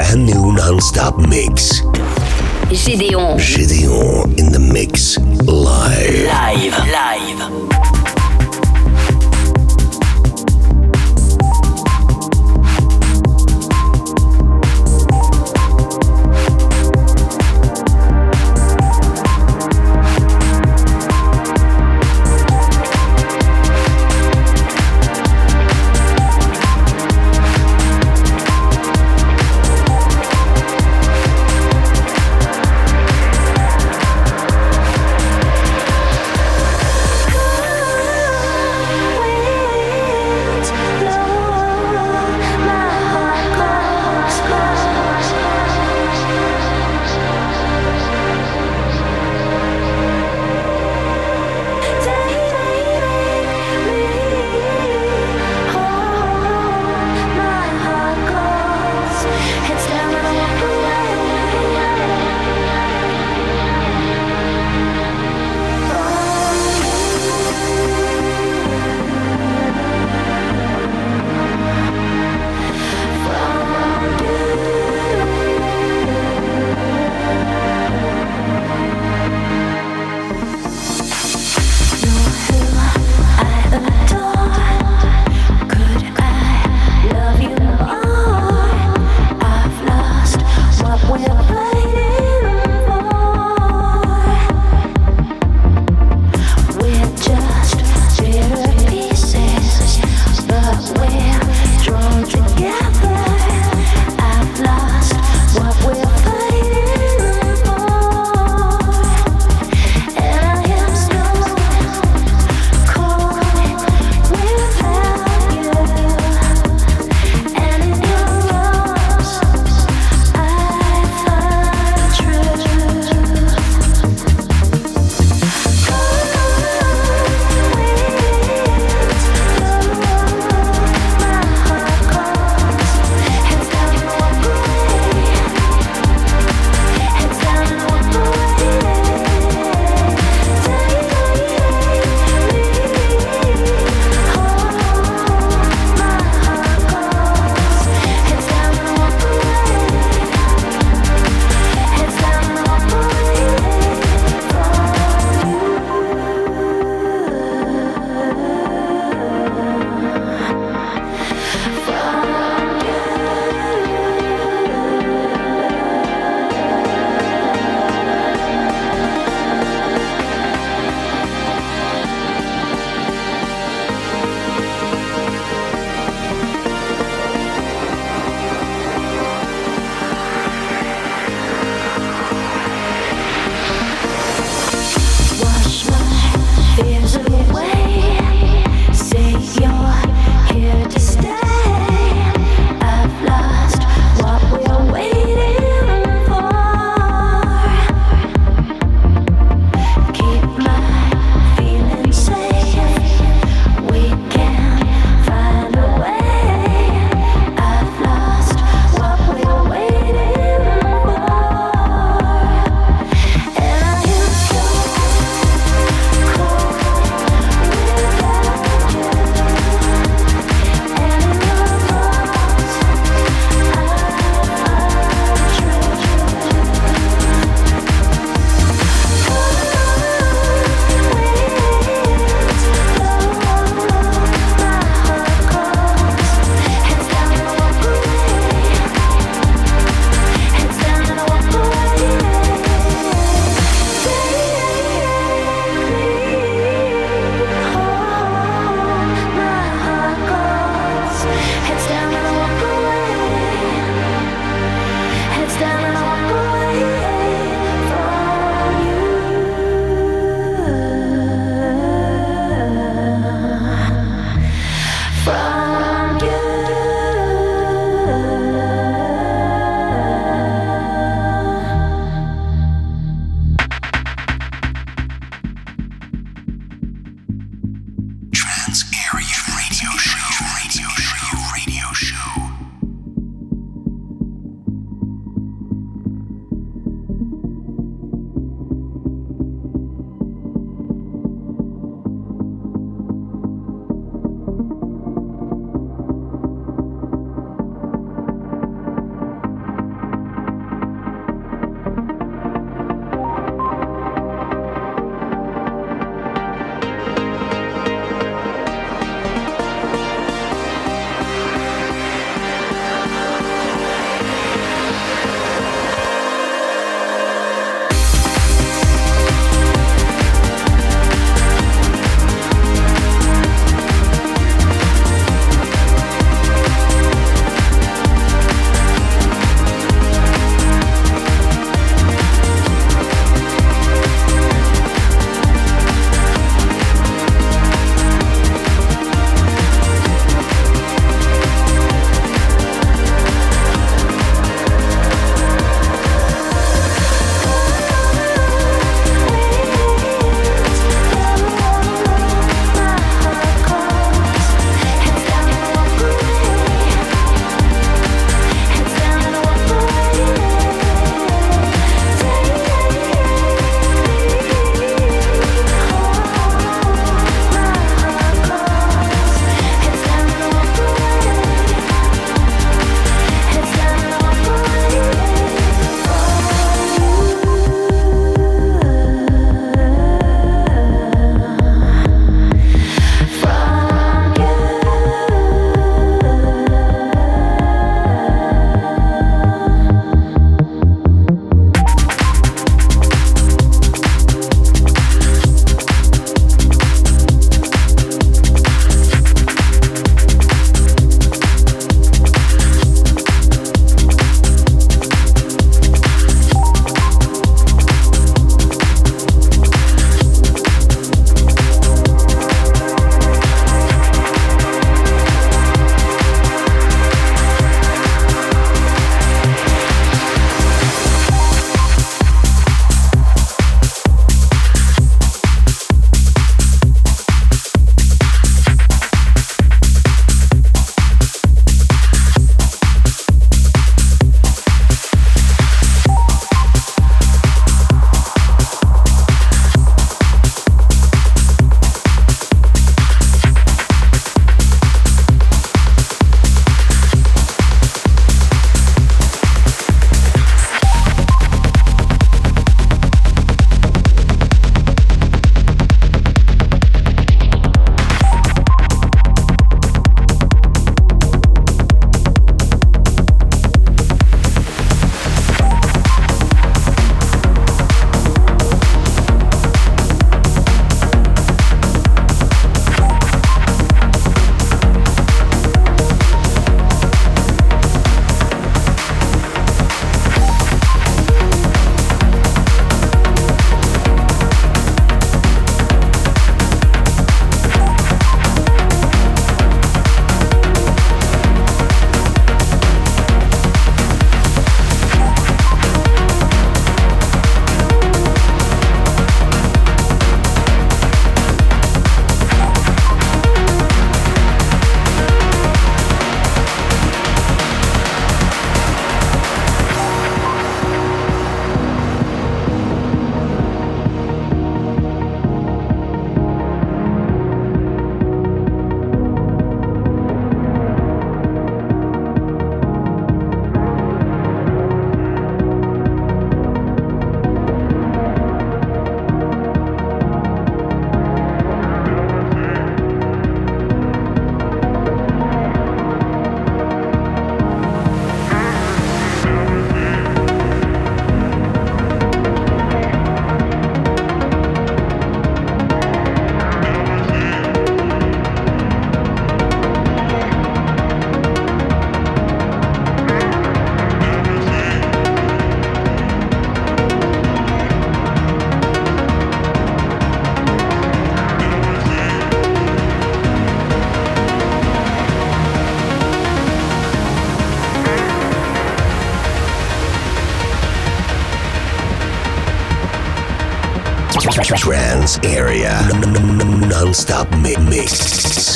Brand new non-stop mix. Gédéon. Gideon in the mix live. Live. Live.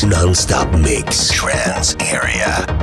Non-stop mix. Trans area.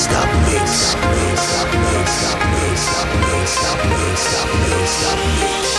Stop me! mix, mix, mix, mix, mix, mix.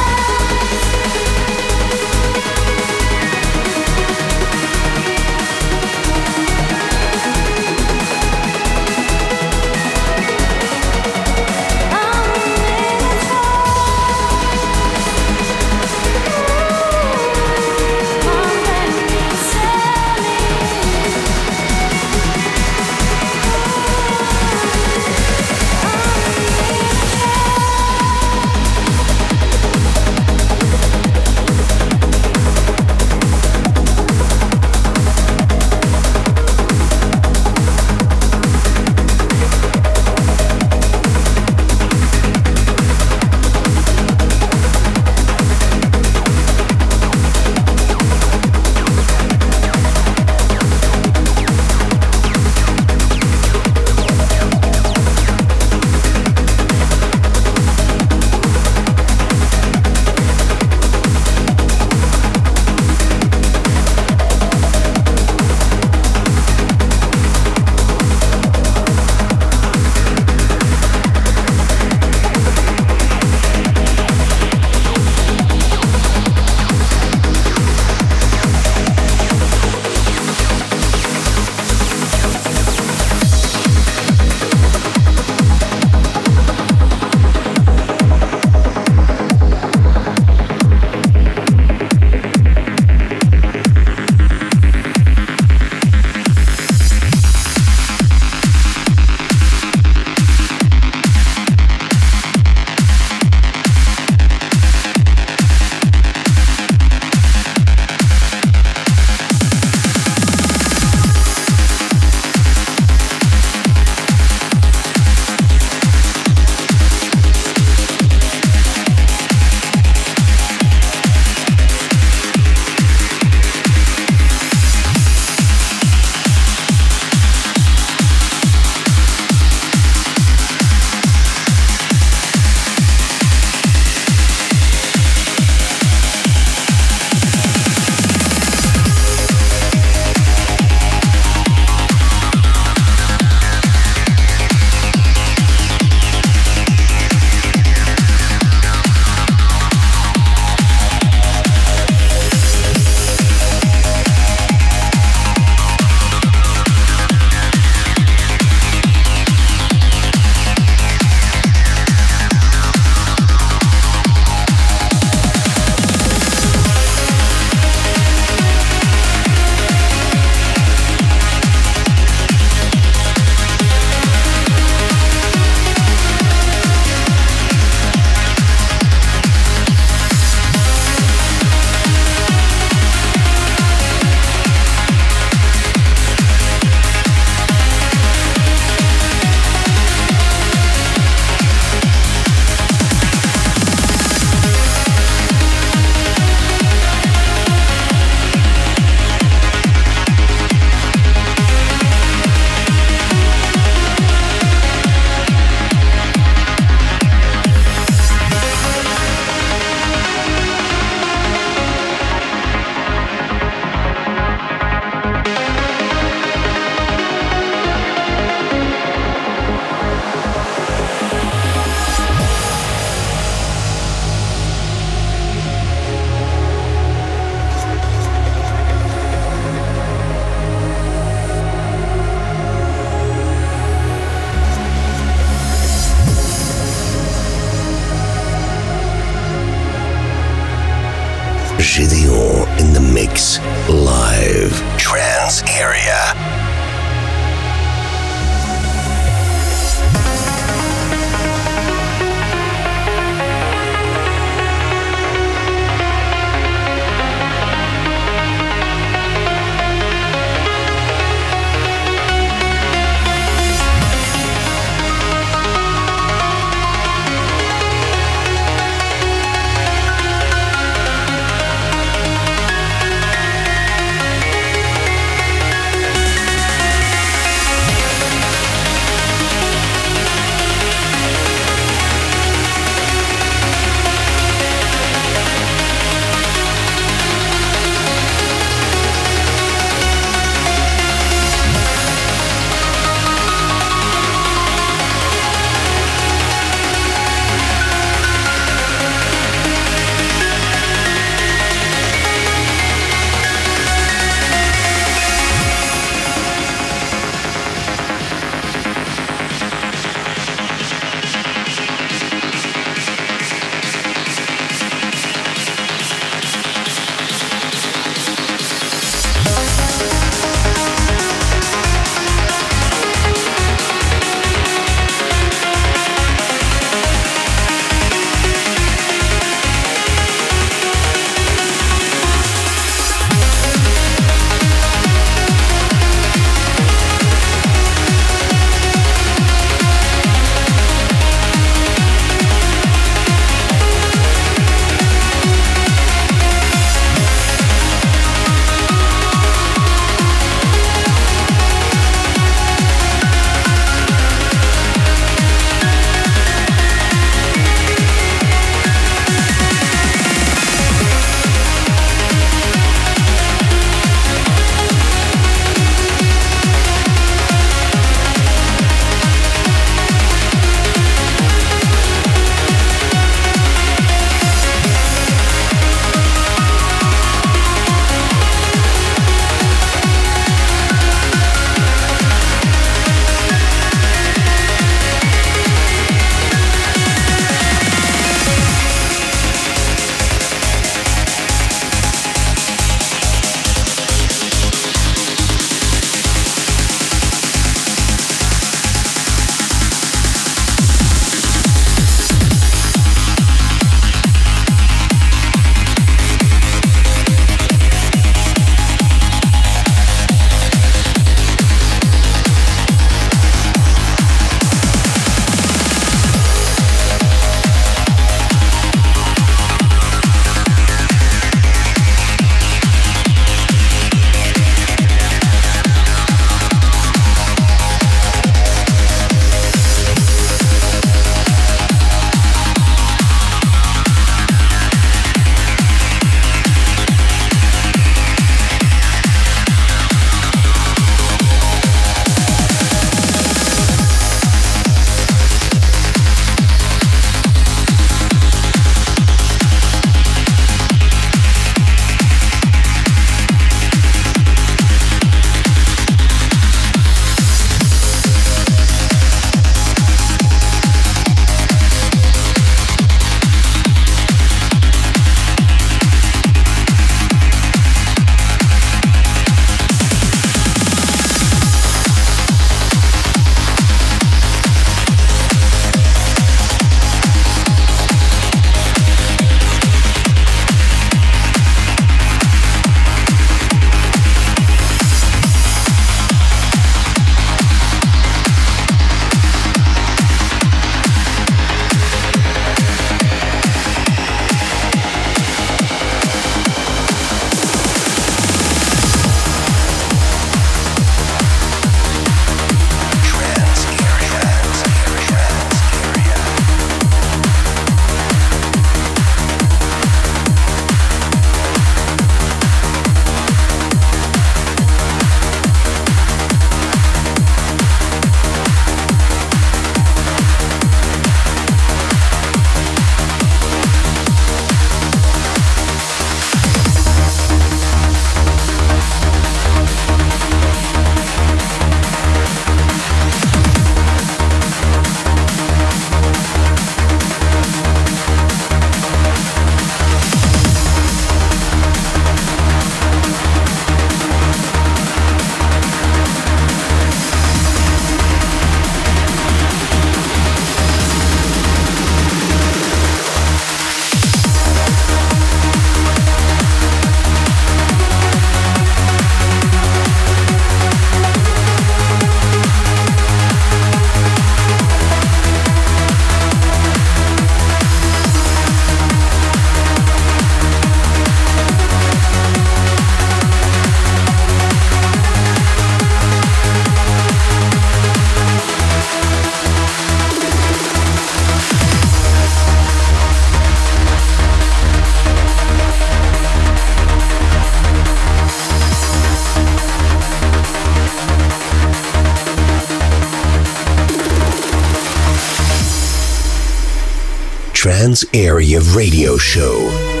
Trans Area Radio Show.